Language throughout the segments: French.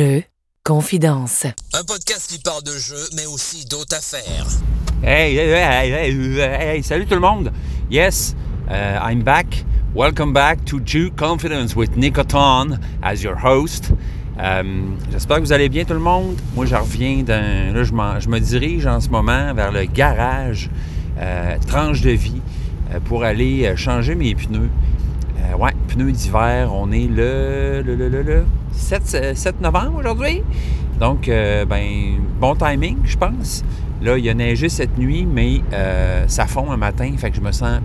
Jeux, confidence. Un podcast qui parle de jeux, mais aussi d'autres affaires. Hey, hey, hey, hey, hey, salut tout le monde. Yes, uh, I'm back. Welcome back to Jew Confidence with Nicoton as your host. Um, J'espère que vous allez bien tout le monde. Moi, je reviens d'un... Là, je, je, me dirige en ce moment vers le garage euh, tranche de vie euh, pour aller euh, changer mes pneus. Euh, ouais, pneus d'hiver. On est le, le, le, le, le 7, 7 novembre aujourd'hui. Donc, euh, ben, bon timing, je pense. Là, il a neigé cette nuit, mais euh, ça fond un matin, fait que je me sens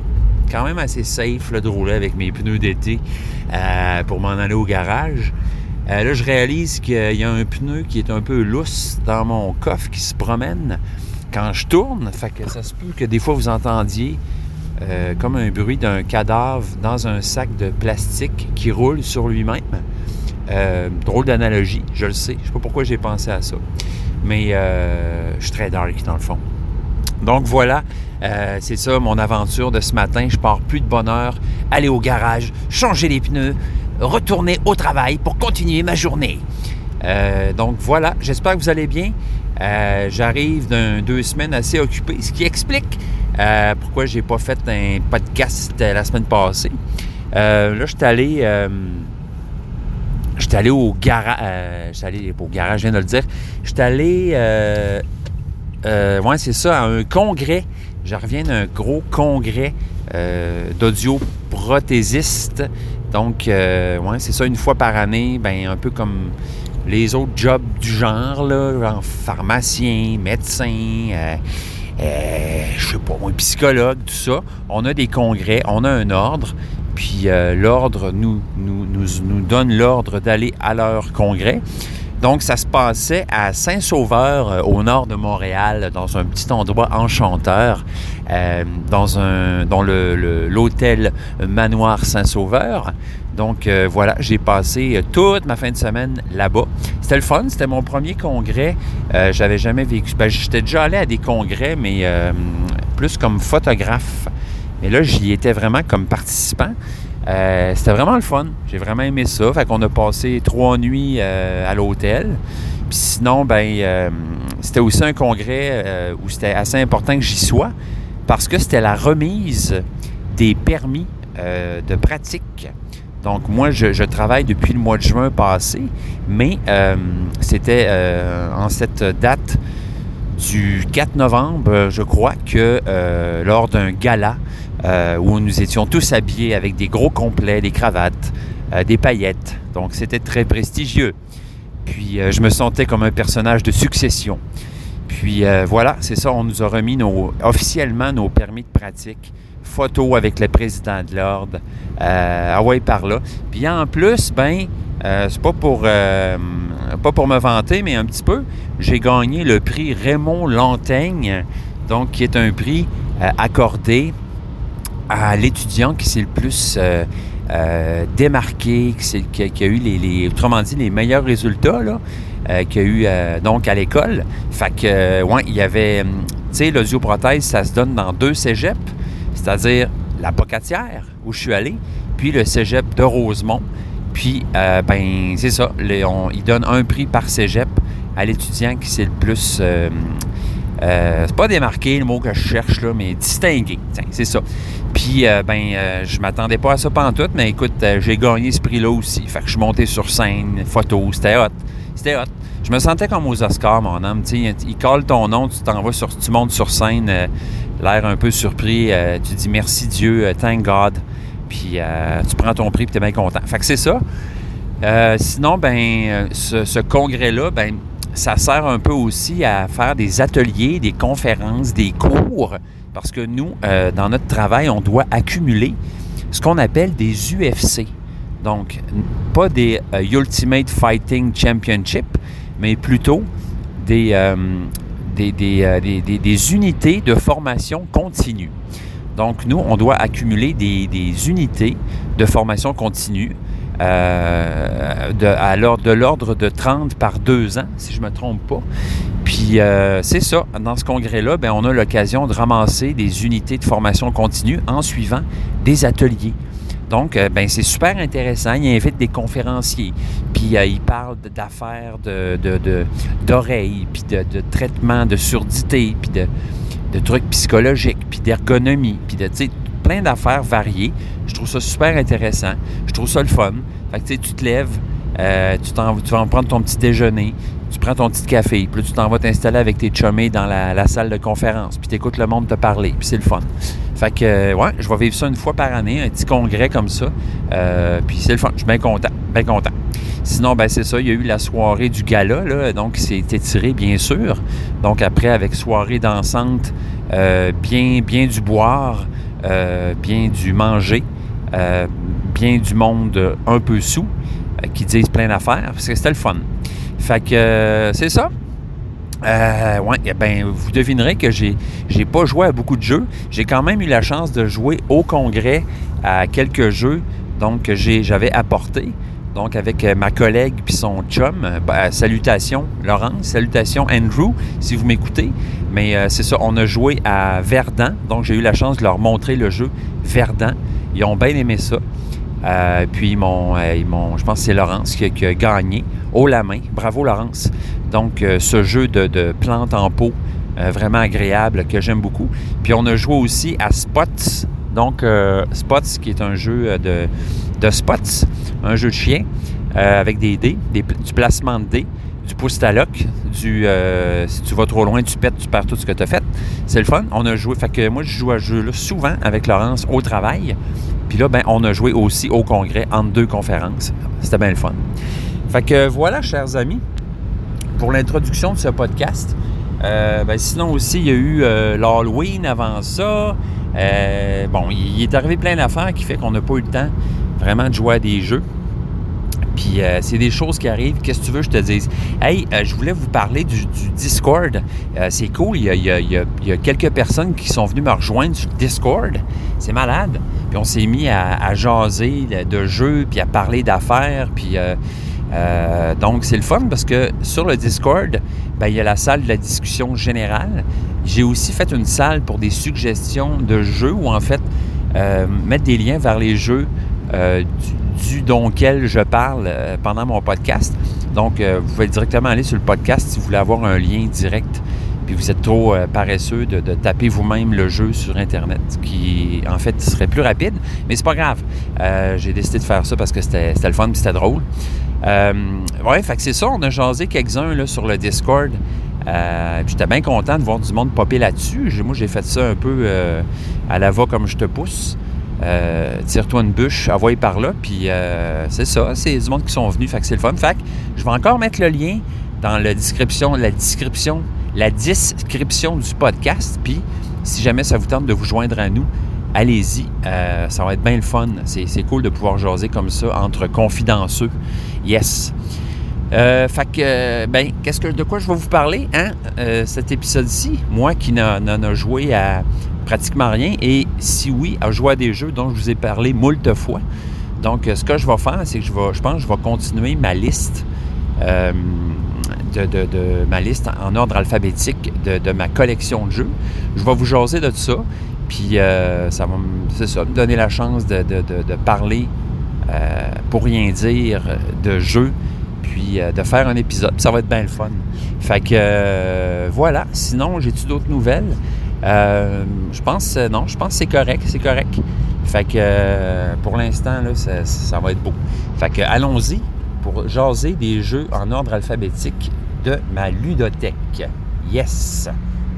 quand même assez safe de rouler avec mes pneus d'été euh, pour m'en aller au garage. Euh, là, je réalise qu'il y a un pneu qui est un peu lousse dans mon coffre qui se promène quand je tourne. Fait que ça se peut que des fois vous entendiez euh, comme un bruit d'un cadavre dans un sac de plastique qui roule sur lui-même. Euh, drôle d'analogie, je le sais. Je sais pas pourquoi j'ai pensé à ça. Mais euh, je suis très dark dans le fond. Donc voilà, euh, c'est ça mon aventure de ce matin. Je pars plus de bonne heure, aller au garage, changer les pneus, retourner au travail pour continuer ma journée. Donc voilà, j'espère que vous allez bien. J'arrive d'un deux semaines assez occupées, ce qui explique euh, pourquoi j'ai pas fait un podcast la semaine passée? Euh, là, je suis allé, euh, j'étais allé au garage, euh, j'étais allé au garage, je viens de le dire. J'étais allé, euh, euh, ouais, c'est ça, à un congrès. Je reviens d'un gros congrès euh, d'audioprothésistes. Donc, euh, ouais, c'est ça, une fois par année, ben un peu comme les autres jobs du genre, là, genre pharmacien, médecin, euh, je sais pas moi, psychologue, tout ça. On a des congrès, on a un ordre, puis euh, l'ordre nous, donne l'ordre d'aller à leur congrès. Donc, ça se passait à Saint-Sauveur, euh, au nord de Montréal, dans un petit endroit enchanteur, dans, l'hôtel Manoir Saint-Sauveur. Donc, euh, voilà, j'ai passé euh, toute ma fin de semaine là-bas. C'était le fun, c'était mon premier congrès. Euh, j'avais jamais vécu. Ben, j'étais déjà allé à des congrès, mais plus comme photographe. Mais là, j'y étais vraiment comme participant. C'était vraiment le fun. J'ai vraiment aimé ça. Fait qu'on a passé trois nuits à l'hôtel. Puis sinon, ben, c'était aussi un congrès où c'était assez important que j'y sois parce que c'était la remise des permis de pratique. Donc moi, je, travaille depuis le mois de juin passé, mais euh, c'était euh, en cette date du 4 novembre, euh, je crois, que lors d'un gala où nous étions tous habillés avec des gros complets, des cravates, des paillettes. Donc c'était très prestigieux. Puis je me sentais comme un personnage de succession. Puis euh, voilà, c'est ça, on nous a remis officiellement nos permis de pratique. Photo avec le président de l'ordre. Euh, ah ouais, par là. Puis en plus, ben, euh, c'est pas pour, euh, pas pour me vanter, mais un petit peu, j'ai gagné le prix Raymond Lantaigne, donc qui est un prix accordé à l'étudiant qui s'est le plus démarqué, qui, a, eu les, les- autrement dit, les meilleurs résultats, là, qu'il y a eu euh, donc à l'école. Fait que, euh, ouais, il y avait, hum, tu sais, l'audioprothèse, ça se donne dans deux cégeps, c'est-à-dire la Pocatière, où je suis allé, puis le cégep de Rosemont. Puis, euh, ben, c'est ça, les- on- ils donnent un prix par cégep à l'étudiant qui s'est le plus. euh, euh, c'est pas démarqué le mot que je cherche, là, mais distingué. Tiens, c'est ça. Puis, euh, ben, euh, je m'attendais pas à ça pantoute, mais écoute, euh, j'ai gagné ce prix-là aussi. Fait que je suis monté sur scène, photo, c'était hot. C'était hot. Je me sentais comme aux Oscars, mon homme. Tu sais, ils collent ton nom, tu t'en sur, tu montes sur scène, euh, l'air un peu surpris. euh, tu dis merci Dieu, euh, thank God. Puis tu prends ton prix, puis t'es bien content. Fait que c'est ça. Sinon, ben, ce, congrès-là, ben, ça sert un peu aussi à faire des ateliers, des conférences, des cours, parce que nous, dans notre travail, on doit accumuler ce qu'on appelle des UFC. Donc, pas des euh, Ultimate Fighting Championship, mais plutôt des, euh, euh, des- des- des unités de formation continue. Donc, nous, on doit accumuler des, unités de formation continue de, à l'ordre- de l'ordre de 30 par deux ans, si je ne me trompe pas. Puis c'est ça, dans ce congrès-là, ben, on a l'occasion de ramasser des unités de formation continue en suivant des ateliers. Donc, euh, ben, c'est super intéressant. Il invite des conférenciers, puis euh, il parle d'affaires de, de, d'oreilles, puis de, de traitement de surdité, puis de, de trucs psychologiques, puis d'ergonomie, puis de, plein d'affaires variées. Je trouve ça super intéressant. Je trouve ça le fun. Fait que, tu te lèves, euh, tu, vas en prendre ton petit déjeuner, tu prends ton petit café, puis là, tu t'en vas t'installer avec tes chummés dans la, salle de conférence, puis tu écoutes le monde te parler, puis c'est le fun. Fait que, euh, ouais, je vais vivre ça une fois par année, un petit congrès comme ça, euh, puis c'est le fun. Je suis bien content, bien content. Sinon, ben c'est ça, il y a eu la soirée du gala, là, donc c'est étiré, bien sûr. Donc après, avec soirée dansante, bien, bien du boire, bien du manger, bien du monde un peu sous. Euh, qui disent plein d'affaires, parce que c'était le fun. Fait que euh, c'est ça. Euh, ouais, eh ben, vous devinerez que j'ai j'ai pas joué à beaucoup de jeux. J'ai quand même eu la chance de jouer au congrès à quelques jeux donc que j'avais apporté. Donc avec ma collègue puis son chum. Ben, salutations Laurence, salutations Andrew, si vous m'écoutez. Mais c'est ça, on a joué à Verdun. Donc j'ai eu la chance de leur montrer le jeu Verdun. Ils ont bien aimé ça. Euh, puis ils euh, je pense que c'est Laurence qui a, gagné haut la main. Bravo Laurence. Donc euh, ce jeu de, plantes en pot, vraiment agréable, que j'aime beaucoup. Puis on a joué aussi à Spots. Donc Spots qui est un jeu de, de spots, un jeu de chien avec des dés, du placement de dés du pouce taloc, du si tu vas trop loin, tu pètes, tu perds tout ce que tu as fait. C'est le fun. On a joué. Fait que moi, je joue à ce jeu-là souvent avec Laurence au travail. Puis là, ben, on a joué aussi au congrès entre deux conférences. C'était bien le fun. Fait que voilà, chers amis, pour l'introduction de ce podcast. Euh, ben, sinon aussi, il y a eu euh, l'Halloween avant ça. Euh, bon, il est arrivé plein d'affaires qui fait qu'on n'a pas eu le temps vraiment de jouer à des jeux. Puis c'est des choses qui arrivent. Qu'est-ce que tu veux que je te dise? Hey, je voulais vous parler du, Discord. C'est cool. Il y, a, quelques personnes qui sont venues me rejoindre sur Discord. C'est malade. On s'est mis à, jaser de jeux, puis à parler d'affaires. Puis donc c'est le fun parce que sur le Discord, ben, il y a la salle de la discussion générale. J'ai aussi fait une salle pour des suggestions de jeux ou en fait mettre des liens vers les jeux du du dont je parle euh, pendant mon podcast. Donc, euh, vous pouvez directement aller sur le podcast si vous voulez avoir un lien direct puis vous êtes trop euh, paresseux de, taper vous-même le jeu sur Internet, qui en fait serait plus rapide, mais c'est pas grave. J'ai décidé de faire ça parce que c'était le fun c'était drôle. ouais, fait que c'est ça, on a jasé quelques-uns sur le Discord. j'étais bien content de voir du monde popper là-dessus. Moi, j'ai fait ça un peu à la va comme je te pousse. Euh, tire-toi une bûche, envoie par là, puis euh, c'est ça, c'est du monde qui sont venus, fait que c'est le fun. Fait que je vais encore mettre le lien dans la description, la description, la description du podcast, puis si jamais ça vous tente de vous joindre à nous, allez-y, euh, ça va être bien le fun. C'est, cool de pouvoir jaser comme ça entre confidentieux. Yes. fait que, ben, qu'est-ce que, de quoi je vais vous parler, hein, cet épisode-ci? Moi qui n'en a joué à pratiquement rien. Et si oui, à jouer à des jeux dont je vous ai parlé moult fois. Donc, ce que je vais faire, c'est que je, vais, je pense que je vais continuer ma liste. Euh, de, ma liste en ordre alphabétique de, ma collection de jeux. Je vais vous jaser de ça, puis euh, ça va me donner la chance de, parler euh, pour rien dire de jeux, puis de faire un épisode. Ça va être bien le fun. Fait que voilà. Sinon, j'ai-tu d'autres nouvelles? Euh, je pense, euh, non, je pense que c'est correct, c'est correct. Fait que euh, pour l'instant, là, ça, va être beau. Fait que allons-y pour jaser des jeux en ordre alphabétique de ma ludothèque. Yes!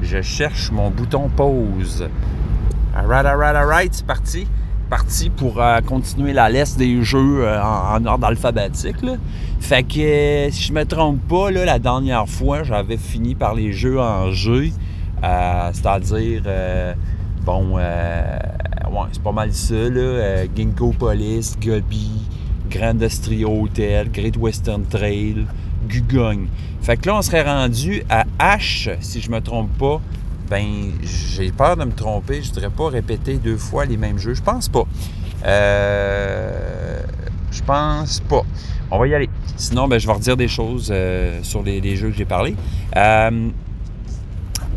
Je cherche mon bouton pause. Alright, alright, alright, c'est parti. Parti pour continuer la liste des jeux en, ordre alphabétique. Fait que si je me trompe pas, là, la dernière fois, j'avais fini par les jeux en jeu. Euh, c'est-à-dire, euh, bon, euh, c'est pas mal ça, là. Ginkgo Police, Gobi, Grand Industrial Hotel, Great Western Trail, Gugogne. Fait que là, on serait rendu à H, si je me trompe pas. Ben, j'ai peur de me tromper. Je voudrais pas répéter deux fois les mêmes jeux. Je pense pas. Euh, je pense pas. On va y aller. Sinon, ben, je vais redire des choses sur les, jeux que j'ai parlé. Euh,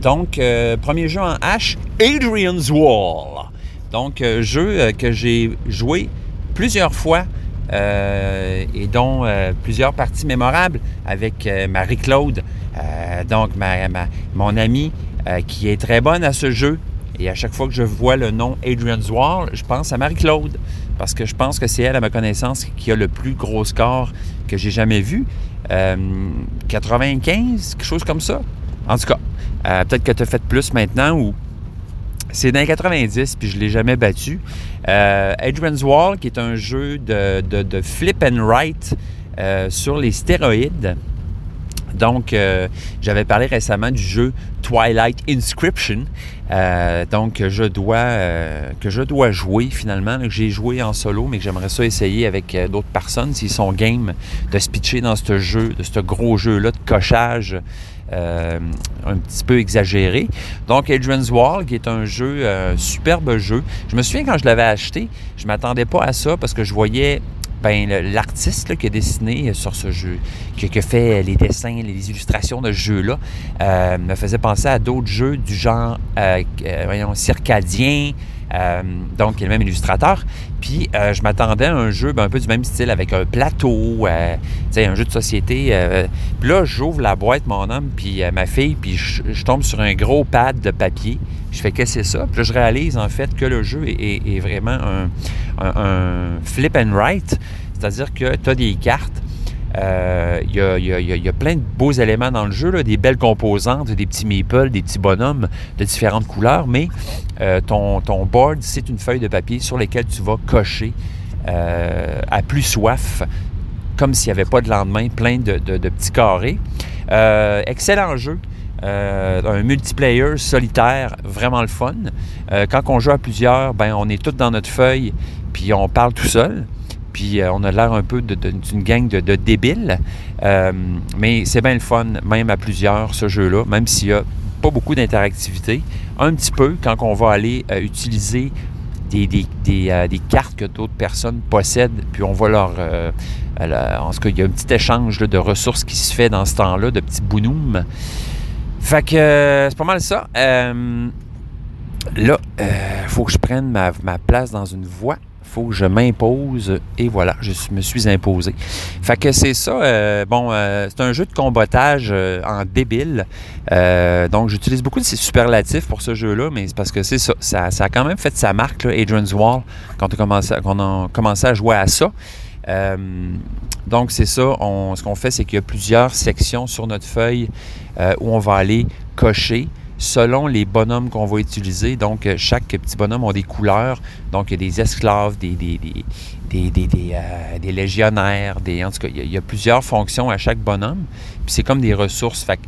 donc, euh, premier jeu en H, Adrian's Wall. Donc, euh, jeu euh, que j'ai joué plusieurs fois et dont plusieurs parties mémorables avec Marie-Claude, donc mon amie qui est très bonne à ce jeu. Et à chaque fois que je vois le nom Adrian's Wall, je pense à Marie-Claude parce que je pense que c'est elle, à ma connaissance, qui a le plus gros score que j'ai jamais vu. 95, quelque chose comme ça. En tout cas, peut-être que tu as fait plus maintenant ou c'est dans les 90, puis je ne l'ai jamais battu. Euh, Adrian's Wall, qui est un jeu de, flip and write euh, sur les stéroïdes. Donc, euh, j'avais parlé récemment du jeu Twilight Inscription. donc, je dois, que je dois jouer finalement, j'ai joué en solo, mais que j'aimerais ça essayer avec d'autres personnes s'ils sont game de se pitcher dans ce jeu, de ce gros jeu-là de cochage euh, un petit peu exagéré. Donc, Adrian's Wall, qui est un jeu, euh, superbe jeu. Je me souviens quand je l'avais acheté, je m'attendais pas à ça parce que je voyais ben, l'artiste qui a dessiné sur ce jeu, qui, a fait les dessins, les illustrations de ce jeu-là, euh, me faisait penser à d'autres jeux du genre, voyons, circadien, euh, donc, il est le même illustrateur. Puis, euh, je m'attendais à un jeu ben, un peu du même style avec un plateau, euh, un jeu de société. puis là, j'ouvre la boîte, mon homme, puis ma fille, puis je, tombe sur un gros pad de papier. Je fais qu'est-ce que c'est ça? Puis là, je réalise en fait que le jeu est, vraiment un, flip and write, c'est-à-dire que tu as des cartes il y, a, plein de beaux éléments dans le jeu, des belles composantes, des petits meeples, des petits bonhommes de différentes couleurs, mais euh, ton, board, c'est une feuille de papier sur laquelle tu vas cocher euh, à plus soif, comme s'il n'y avait pas de lendemain, plein de, petits carrés. Euh, excellent jeu. un multiplayer solitaire, vraiment le fun. quand on joue à plusieurs, ben, on est tous dans notre feuille, puis on parle tout seul puis euh, on a l'air un peu d'une gang de, débiles. Euh, mais c'est bien le fun, même à plusieurs, ce jeu-là, même s'il n'y a pas beaucoup d'interactivité. Un petit peu quand on va aller euh, utiliser des, cartes que d'autres personnes possèdent, puis on va leur... en tout cas, il y a un petit échange de ressources qui se fait dans ce temps-là, de petits bounoums. Fait que c'est pas mal ça. là, il faut que je prenne ma place dans une voie faut que je m'impose et voilà, je me suis imposé. Fait que c'est ça. Euh, bon, euh, c'est un jeu de combattage euh, en débile. donc, j'utilise beaucoup de ces superlatifs pour ce jeu-là, mais c'est parce que c'est ça, ça, a quand même fait sa marque, là, Adrian's Wall, quand on, a commencé à jouer à ça. donc, c'est ça. Ce qu'on fait, c'est qu'il y a plusieurs sections sur notre feuille où on va aller cocher selon les bonhommes qu'on va utiliser. Donc, euh, chaque petit bonhomme a des couleurs. Donc, il y a des esclaves, des, des, des, euh, légionnaires, des, en tout cas, il y, a, plusieurs fonctions à chaque bonhomme. Puis c'est comme des ressources. Fait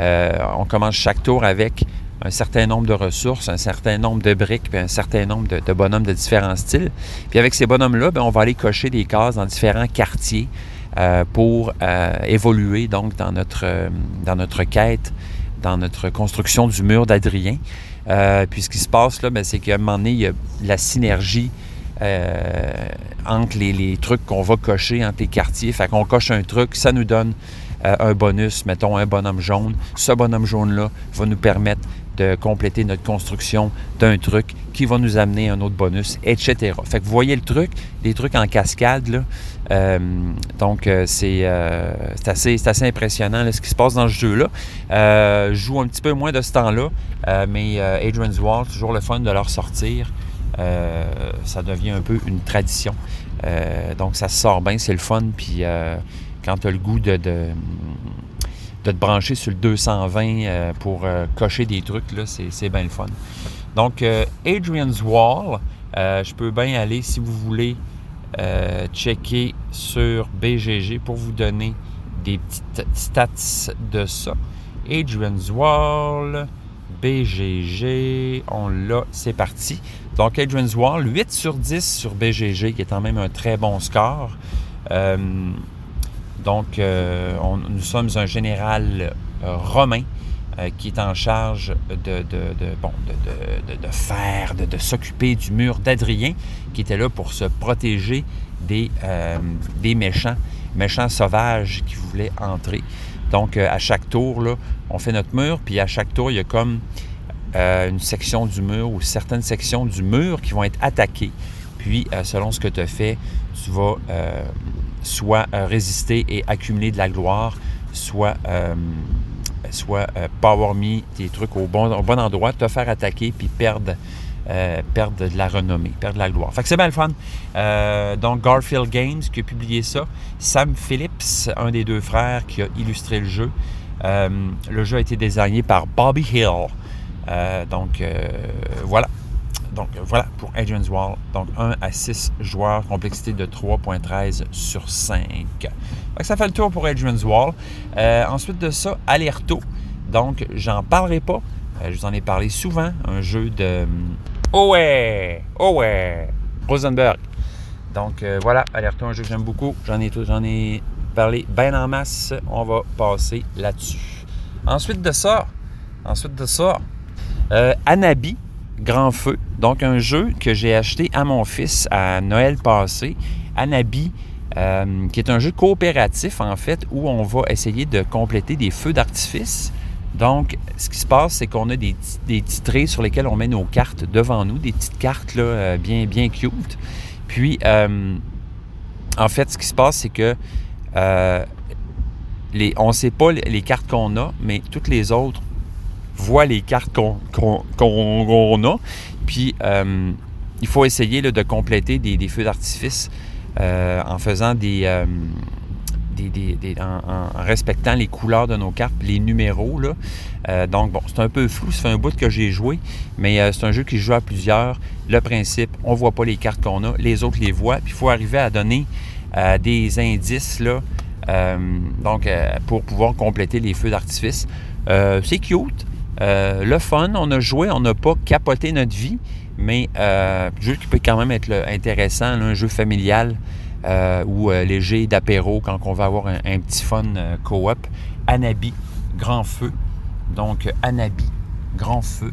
euh, on commence chaque tour avec un certain nombre de ressources, un certain nombre de briques, puis un certain nombre de, bonhommes de différents styles. Puis avec ces bonhommes-là, ben, on va aller cocher des cases dans différents quartiers pour évoluer donc dans notre, dans notre quête dans notre construction du mur d'Adrien. Euh, puis ce qui se passe là, ben, c'est qu'à un moment donné, il y a la synergie euh, entre les, trucs qu'on va cocher, entre les quartiers. Fait qu'on coche un truc, ça nous donne euh, un bonus, mettons un bonhomme jaune. Ce bonhomme jaune-là va nous permettre de compléter notre construction d'un truc qui va nous amener un autre bonus, etc. Fait que vous voyez le truc, des trucs en cascade, là. Euh, donc, euh, euh, c'est assez, assez, impressionnant ce qui se passe dans ce jeu-là. je joue un petit peu moins de ce temps-là, mais Adrian's Wall, toujours le fun de leur sortir. ça devient un peu une tradition. donc, ça sort bien, c'est le fun. Puis, quand tu as le goût de, de, te brancher sur le 220 pour cocher des trucs, c'est bien le fun. Donc, Adrian's Wall, je peux bien aller si vous voulez euh, checker sur BGG pour vous donner des petites stats de ça. Adrian's Wall, BGG, on l'a, c'est parti. Donc Adrian's Wall, 8 sur 10 sur BGG, qui est quand même un très bon score. Euh, donc, euh, nous sommes un général romain qui est en charge de, faire, de, s'occuper du mur d'Adrien, qui était là pour se protéger des, euh, méchants, méchants sauvages qui voulaient entrer. Donc, euh, à chaque tour, on fait notre mur, puis à chaque tour, il y a comme une section du mur ou certaines sections du mur qui vont être attaquées Puis, selon ce que tu as fait, tu vas soit résister et accumuler de la gloire, soit soit power me tes trucs au bon, endroit, te faire attaquer puis perdre euh, de la renommée, perdre de la gloire. Fait que c'est bien le fun. Euh, donc, Garfield Games qui a publié ça. Sam Phillips, un des deux frères qui a illustré le jeu. Euh, le jeu a été désigné par Bobby Hill. donc, voilà. Donc, voilà pour Adrian's Wall. Donc, 1 à 6 joueurs, complexité de 3.13 sur 5. Fait que ça fait le tour pour Adrian's Wall. ensuite de ça, Alerto. Donc, j'en parlerai pas. je vous en ai parlé souvent. Un jeu de Oh ouais! Oh ouais! Rosenberg. Donc euh, voilà, Alerto, un jeu que j'aime beaucoup. J'en ai, ai parlé bien en masse. On va passer là-dessus. Ensuite de ça, ensuite de ça, euh, Anabi, Grand Feu. Donc un jeu que j'ai acheté à mon fils à Noël passé. Anabi, euh, qui est un jeu coopératif en fait, où on va essayer de compléter des feux d'artifice donc, ce qui se passe, c'est qu'on a des, des titrés sur lesquels on met nos cartes devant nous, des petites cartes là, euh, bien, bien cute. Puis, euh, en fait, ce qui se passe, c'est que les, on ne sait pas les cartes qu'on a, mais toutes les autres voient les cartes qu'on a. Puis, il faut essayer de compléter des, des feux d'artifice en faisant des en, respectant les couleurs de nos cartes, les numéros. Euh, donc, bon, c'est un peu flou. Ça fait un bout que j'ai joué, mais euh, c'est un jeu qui joue à plusieurs. Le principe, on ne voit pas les cartes qu'on a, les autres les voient. Puis, il faut arriver à donner euh, des indices donc, pour pouvoir compléter les feux d'artifice. c'est cute. Le fun, on a joué, on n'a pas capoté notre vie, mais un jeu qui peut quand même être intéressant, un jeu familial. Euh, ou euh, léger d'apéro quand on va avoir un, petit fun euh, co-op. Anabi, Grand Feu. Donc, Anabi, Grand Feu.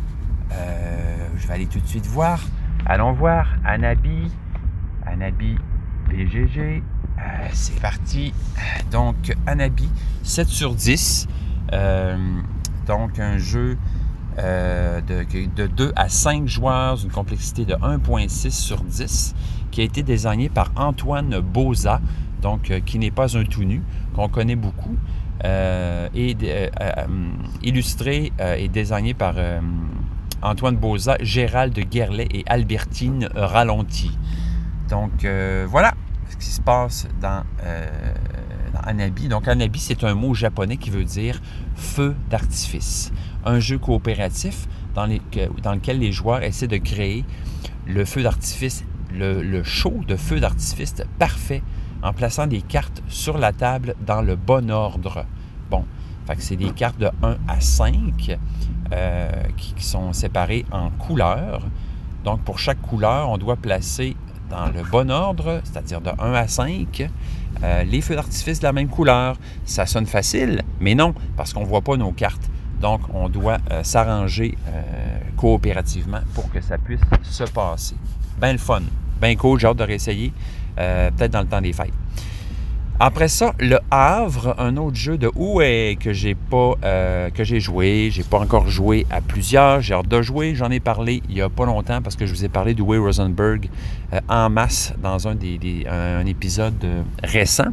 je vais aller tout de suite voir. Allons voir. Anabi, Anabi, BGG. C'est parti. Donc, Anabi, 7 sur 10. Donc, un jeu de, de, 2 à 5 joueurs, une complexité de 1.6 sur 10 qui a été désigné par Antoine Boza, donc euh, qui n'est pas un tout nu, qu'on connaît beaucoup, euh, et euh, illustré et désigné par Antoine Boza, Gérald Guerlet et Albertine Ralenti. Donc voilà ce qui se passe dans Anabi. Donc Anabi, c'est un mot japonais qui veut dire feu d'artifice. Un jeu coopératif dans, lequel les joueurs essaient de créer le feu d'artifice le, show de feu d'artifice parfait en plaçant des cartes sur la table dans le bon ordre. Bon, c'est des cartes de 1 à 5 euh, qui, sont séparées en couleurs. Donc, pour chaque couleur, on doit placer dans le bon ordre, c'est-à-dire de 1 à 5, euh, les feux d'artifice de la même couleur. Ça sonne facile, mais non, parce qu'on ne voit pas nos cartes. Donc, on doit euh, s'arranger coopérativement pour que ça puisse se passer. Ben le fun. Ben cool, j'ai hâte de réessayer. Euh, peut-être dans le temps des fêtes. Après ça, Le Havre, un autre jeu de Oué que j'ai pas euh, que joué. J'ai pas encore joué à plusieurs. J'ai hâte de jouer. J'en ai parlé il y a pas longtemps parce que je vous ai parlé d'Oué Rosenberg euh, en masse dans un, des, un épisode récent.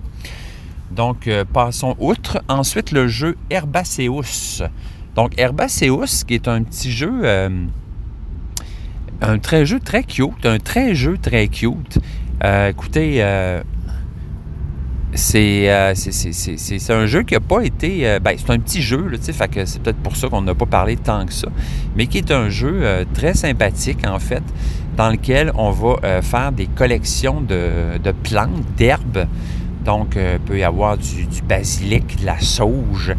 Donc, passons outre. Ensuite, le jeu Herbaceus. Donc, Herbaceus, qui est un petit jeu un très jeu très cute, un très jeu très cute. Euh, écoutez, euh, euh, c'est un jeu qui n'a pas été. ben, c'est un petit jeu, là, fait que c'est peut-être pour ça qu'on n'a pas parlé tant que ça, mais qui est un jeu très sympathique, en fait, dans lequel on va faire des collections de, de plantes, d'herbes. Donc, il peut y avoir du, basilic, de la sauge,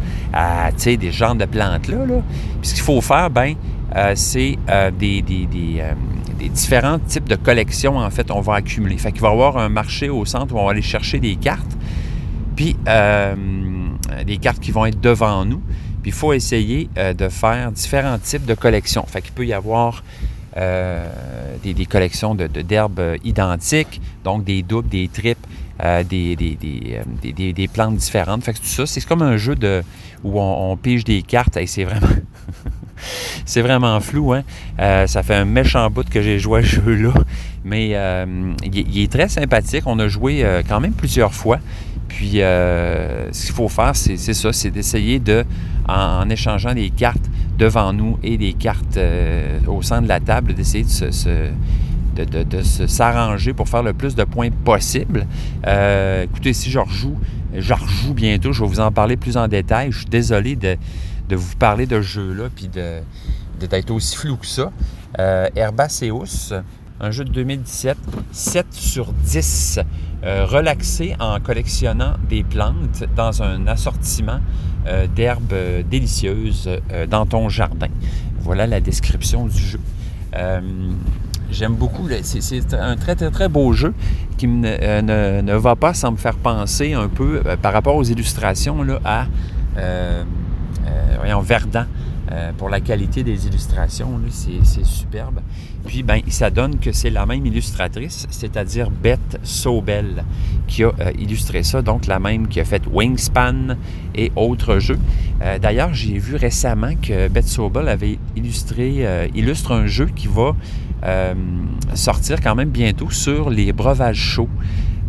des genres de plantes-là. Là. Puis ce qu'il faut faire, ben euh, c'est euh, des, euh, des, différents types de collections, en fait, on va accumuler. Fait qu'il va y avoir un marché au centre où on va aller chercher des cartes, puis des cartes qui vont être devant nous. Puis il faut essayer de faire différents types de collections. Fait qu'il peut y avoir des, collections d'herbes de, identiques, donc des doubles, des tripes, des, des, plantes différentes. Fait que tout ça, c'est comme un jeu de, où on, pige des cartes et c'est vraiment c'est vraiment flou. Hein? ça fait un méchant bout que j'ai joué à ce jeu-là. Mais il, est très sympathique. On a joué quand même plusieurs fois. Puis, ce qu'il faut faire, c'est ça, c'est d'essayer de, en, échangeant des cartes devant nous et des cartes au centre de la table, d'essayer de se de, s'arranger pour faire le plus de points possible. Euh, écoutez, si je rejoue, je rejoue bientôt, je vais vous en parler plus en détail. Je suis désolé de, vous parler de jeu-là, puis d'être aussi flou que ça. Euh, Herbaceus, un jeu de 2017, 7 sur 10, euh, en collectionnant des plantes dans un assortiment d'herbes délicieuses dans ton jardin. Voilà la description du jeu. J'aime beaucoup. C'est un très, très, très beau jeu qui euh, ne, va pas sans me faire penser un peu euh, par rapport aux illustrations là, à euh, voyons, Verdun. Pour la qualité des illustrations, c'est superbe. Puis, ben, ça donne que c'est la même illustratrice, c'est-à-dire Beth Sobel, qui a illustré ça, donc la même qui a fait Wingspan et autres jeux. D'ailleurs, j'ai vu récemment que Beth Sobel avait illustré, illustre un jeu qui va euh, sortir quand même bientôt sur les breuvages chauds.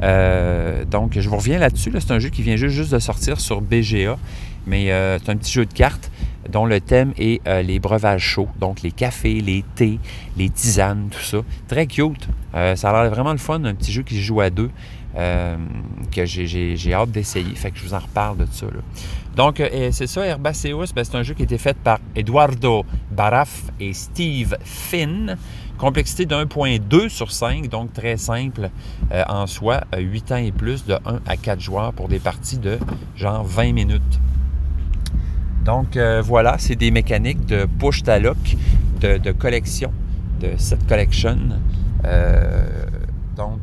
Euh, donc, je vous reviens là-dessus. c'est un jeu qui vient juste, de sortir sur BGA, mais euh, c'est un petit jeu de cartes dont le thème est les breuvages chauds, donc les cafés, les thés, les tisanes, tout ça. Très cute. ça a l'air vraiment le fun, un petit jeu qui se joue à deux. que j'ai hâte d'essayer. Fait que je vous en reparle de ça. Donc, c'est ça, Herbaceus, ben, c'est un jeu qui a été fait par Eduardo Baraf et Steve Finn. Complexité de 1.2 sur 5, donc très simple euh, en soi. 8 euh, ans et plus, de 1 à 4 joueurs pour des parties de genre 20 minutes. Donc euh, voilà, c'est des mécaniques de push to de, collection, de set collection. donc,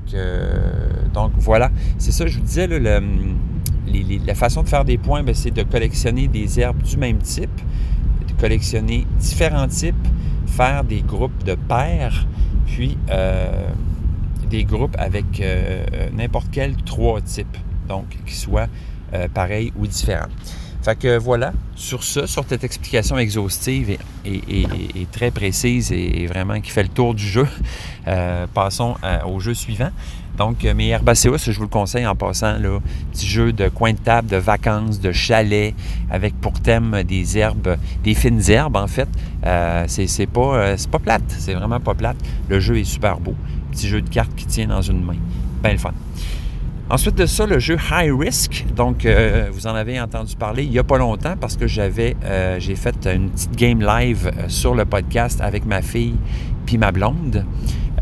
donc voilà, c'est ça, je vous disais, la façon de faire des points, ben, c'est de collectionner des herbes du même type, de collectionner différents types faire des groupes de pairs, puis euh, des groupes avec euh, n'importe quel trois types, donc qui soient euh, pareils ou différents. Fait que voilà, sur ça, sur cette explication exhaustive et, très précise et, vraiment qui fait le tour du jeu, passons au jeu suivant. Donc, euh, mes Herbaceus, je vous le conseille en passant, là, petit jeu de coin de table, de vacances, de chalet, avec pour thème des herbes, des fines herbes, en fait. Euh, c'est pas, euh, pas plate, c'est vraiment pas plate. Le jeu est super beau. Petit jeu de cartes qui tient dans une main. Bien le fun. Ensuite de ça, le jeu High Risk. Donc, vous en avez entendu parler il n'y a pas longtemps parce que j'avais, j'ai fait une petite game live sur le podcast avec ma fille puis ma blonde.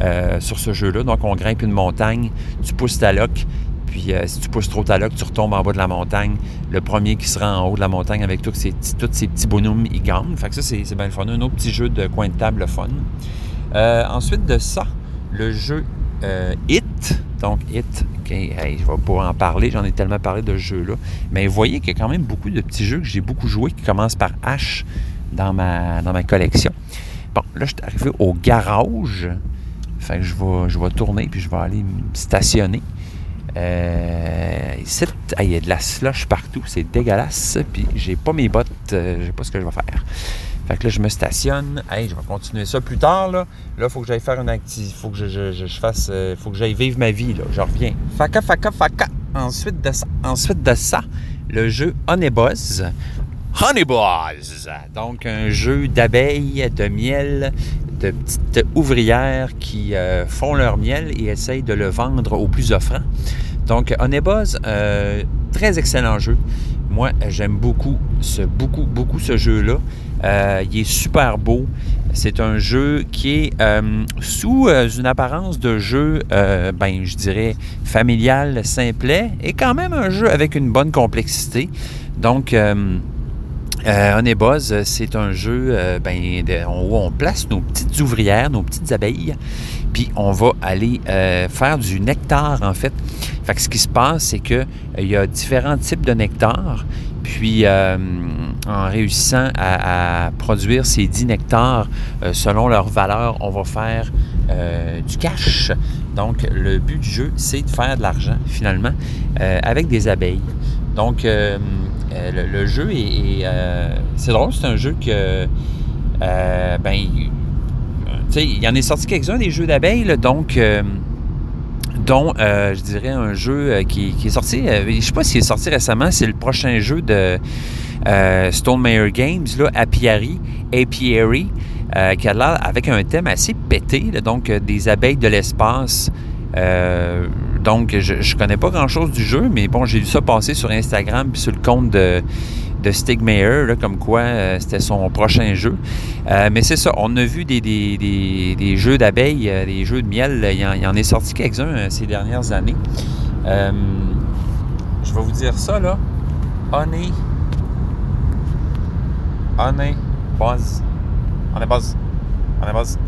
Euh, sur ce jeu-là. Donc, on grimpe une montagne, tu pousses ta loque, puis euh, si tu pousses trop ta loque, tu retombes en bas de la montagne. Le premier qui sera en haut de la montagne avec tous ces, ces petits bonhommes, il gagne. Fait que ça, c'est bien le fun. Un autre petit jeu de coin de table fun. Euh, ensuite de ça, le jeu Donc, Hit, OK, je vais pas en parler, j'en ai tellement parlé de ce jeu-là. Mais vous voyez qu'il y a quand même beaucoup de petits jeux que j'ai beaucoup joué qui commencent par H dans ma, dans ma collection. Bon, là, je suis arrivé au garage. Fait que je vais, je vais tourner puis je vais aller me stationner. Euh, il y a de la slush partout, c'est dégueulasse. Puis j'ai pas mes bottes, euh, je sais pas ce que je vais faire. Fait là, je me stationne. Hey, je vais continuer ça plus tard. Là, il faut que j'aille faire une activité. faut que je, je, fasse. Euh, faut que j'aille vivre ma vie. Là. Je reviens. Faka, faka, faka. Ensuite de ça, ensuite de ça le jeu Honeybuzz. Honeybuzz! Donc, un jeu d'abeilles, de miel, de petites ouvrières qui euh, font leur miel et essayent de le vendre au plus offrant. Donc, Honeybuzz, euh, très excellent jeu. Moi, j'aime beaucoup, ce, beaucoup, beaucoup ce jeu-là. Euh, il est super beau. C'est un jeu qui est euh, sous une apparence de jeu, ben, je dirais, familial, simplet, et quand même un jeu avec une bonne complexité. Donc, euh, c'est un jeu euh, ben, où on place nos petites ouvrières, nos petites abeilles, puis on va aller euh, faire du nectar, en fait. Fait que ce qui se passe, c'est qu'il il y a différents types de nectar, puis en réussissant à, produire ces 10 nectars selon leur valeur, on va faire du cash. Donc, le but du jeu, c'est de faire de l'argent, finalement, avec des abeilles. Donc, euh, le, jeu est. Euh, c'est drôle, c'est un jeu que. ben, il y en est sorti quelques-uns des jeux d'abeilles, donc dont je dirais un jeu qui, est sorti, je ne sais pas s'il est sorti récemment, c'est le prochain jeu de Stone Mayer Games, là, Apiary, Apiary, qui a l'air avec un thème assez pété, donc des abeilles de l'espace. donc, je ne connais pas grand-chose du jeu, mais bon, j'ai vu ça passer sur Instagram puis sur le compte de, de Stig Meyer, comme quoi euh, c'était son prochain jeu. Euh, mais c'est ça, on a vu des, des, jeux d'abeilles, euh, des jeux de miel. Il y en, est sorti quelques-uns ces dernières années. je vais vous dire ça, là. Honey. Honey. Buzz. Honey Buzz. Honey Buzz.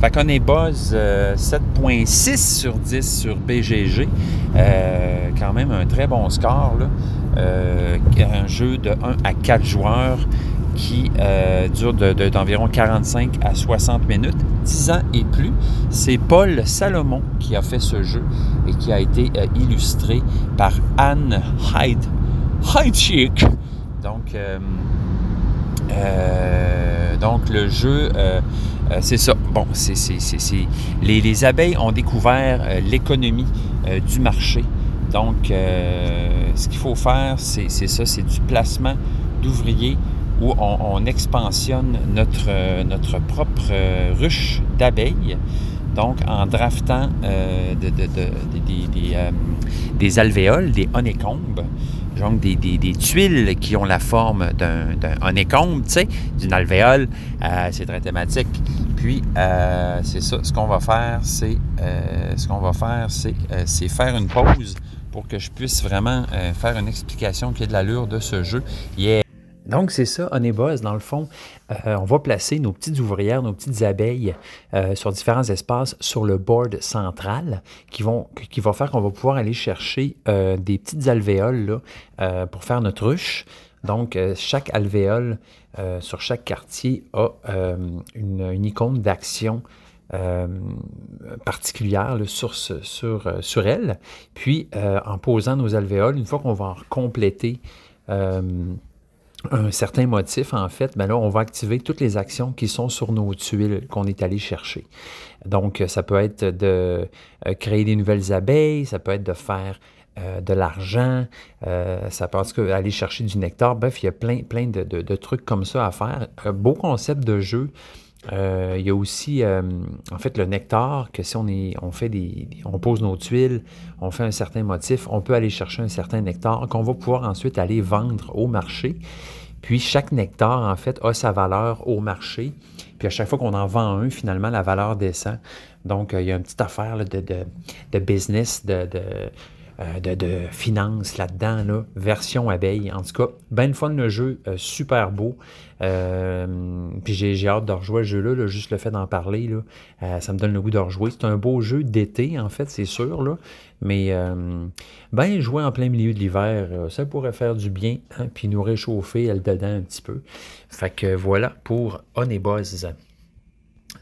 Fait qu'on est buzz 7.6 sur 10 sur BGG. Euh, quand même un très bon score. Euh, un jeu de 1 à 4 joueurs qui euh, dure d'environ 45 à 60 minutes, 10 ans et plus. C'est Paul Salomon qui a fait ce jeu et qui a été illustré par Anne Hyde. Hyde Donc, donc le jeu euh, c'est ça. Bon, c'est, les, les, abeilles ont découvert euh, l'économie euh, du marché. Donc, ce qu'il faut faire, c'est, ça, c'est du placement d'ouvriers où on, expansionne notre, propre ruche d'abeilles. Donc, en draftant de, des, alvéoles, des honeycombs, donc des, tuiles qui ont la forme d'un honeycomb, tu sais, d'une alvéole. c'est très thématique. Puis, euh, c'est ça. Ce qu'on va faire, c'est euh, ce qu'on va faire, c'est euh, faire une pause pour que je puisse vraiment faire une explication qui ait de l'allure de ce jeu. Donc, c'est ça, Honeyboss, dans le fond, on va placer nos petites ouvrières, nos petites abeilles sur différents espaces sur le board central qui, vont, va faire qu'on va pouvoir aller chercher des petites alvéoles pour faire notre ruche. Donc, chaque alvéole euh, sur chaque quartier a euh, une, icône d'action euh, particulière sur, sur, elle. Puis, en posant nos alvéoles, une fois qu'on va compléter un certain motif, en fait, ben là, on va activer toutes les actions qui sont sur nos tuiles qu'on est allé chercher. Donc, ça peut être de créer des nouvelles abeilles, ça peut être de faire euh, de l'argent, euh, ça peut être aller chercher du nectar. Bref, il y a plein, plein de, trucs comme ça à faire. Un beau concept de jeu. Euh, il y a aussi, en fait, le nectar, que si on, est, on, fait des, on pose nos tuiles, on fait un certain motif, on peut aller chercher un certain nectar qu'on va pouvoir ensuite aller vendre au marché. Puis chaque nectar, en fait, a sa valeur au marché. Puis à chaque fois qu'on en vend un, finalement, la valeur descend. Donc, il y a une petite affaire de, de, business, de, euh, de, de finances là-dedans, là, version abeille. En tout cas, ben fun le jeu, euh, super beau. Euh, puis j'ai hâte de rejouer le jeu-là, juste le fait d'en parler, là, ça me donne le goût de rejouer. C'est un beau jeu d'été, en fait, c'est sûr, là, mais ben jouer en plein milieu de l'hiver, ça pourrait faire du bien, hein, puis nous réchauffer elle dedans un petit peu. Fait que voilà pour Buzz.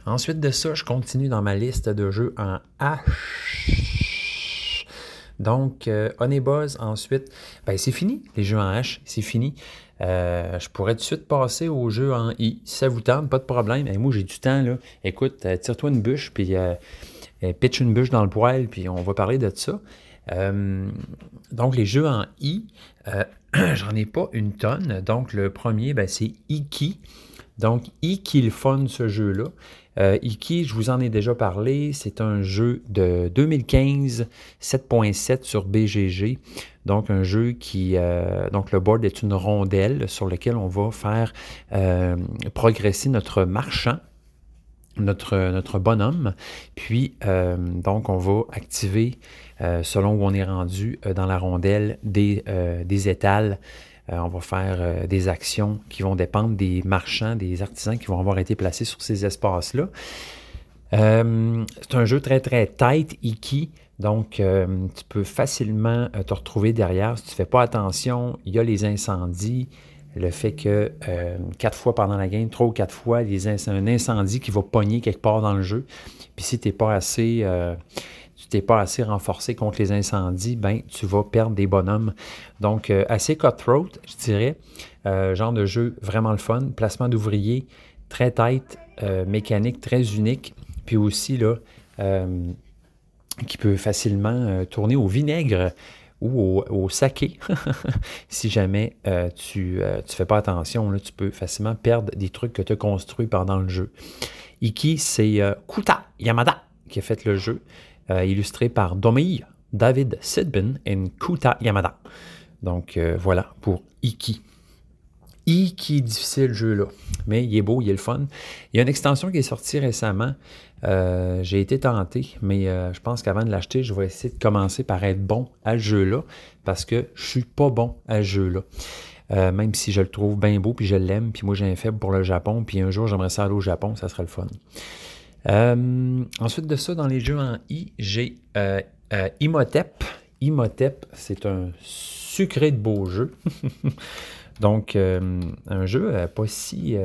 Ensuite de ça, je continue dans ma liste de jeux en H. Donc, euh, Honeybuzz, ensuite, ben, c'est fini, les jeux en H, c'est fini. Euh, je pourrais tout de suite passer aux jeux en I. Si ça vous tente, pas de problème. Et moi, j'ai du temps, là. Écoute, euh, tire-toi une bûche, puis pitch une bûche dans le poêle, puis on va parler de ça. donc, les jeux en I, j'en ai pas une tonne. Donc, le premier, ben, c'est Iki. Donc, Iki le fun, ce jeu-là. Euh, Iki, je vous en ai déjà parlé, c'est un jeu de 2015, 7.7 sur BGG. Donc un jeu qui, euh, donc le board est une rondelle sur laquelle on va faire euh, progresser notre marchand notre, notre bonhomme. Puis, donc, on va activer, selon où on est rendu dans la rondelle, des, des étals euh, on va faire euh, des actions qui vont dépendre des marchands, des artisans qui vont avoir été placés sur ces espaces-là. Euh, c'est un jeu très très tight, Iki. Donc, tu peux facilement te retrouver derrière. Si tu ne fais pas attention, il y a les incendies. Le fait que quatre fois pendant la game, trois ou quatre fois, il y a un incendie qui va pogner quelque part dans le jeu. Puis si tu n'es pas assez tu t'es pas assez renforcé contre les incendies, ben tu vas perdre des bonhommes. Donc, euh, assez cutthroat, je dirais. Euh, genre de jeu vraiment le fun. Placement d'ouvriers, très tight, mécanique très unique. Puis aussi, là, qui peut facilement tourner au vinaigre ou au, saké. si jamais tu ne fais pas attention, là, tu peux facilement perdre des trucs que tu as construits pendant le jeu. Iki, c'est Kuta Yamada qui a fait le jeu, euh, illustré par Domi, David Sidbin et Kuta Yamada. Donc euh, voilà pour Iki. Iki, difficile le jeu là, mais il est beau, il est le fun. Il y a une extension qui est sortie récemment. Euh, j'ai été tenté, mais je pense qu'avant de l'acheter, je vais essayer de commencer par être bon à ce jeu-là, parce que je suis pas bon à ce jeu-là. même si je le trouve bien beau, puis je l'aime, puis moi j'ai un faible pour le Japon, puis un jour j'aimerais ça aller au Japon, ça serait le fun. Euh, ensuite de ça, dans les jeux en I, j'ai euh, euh, Imhotep. Imhotep, c'est un sucré de beau jeu. donc, un jeu pas si.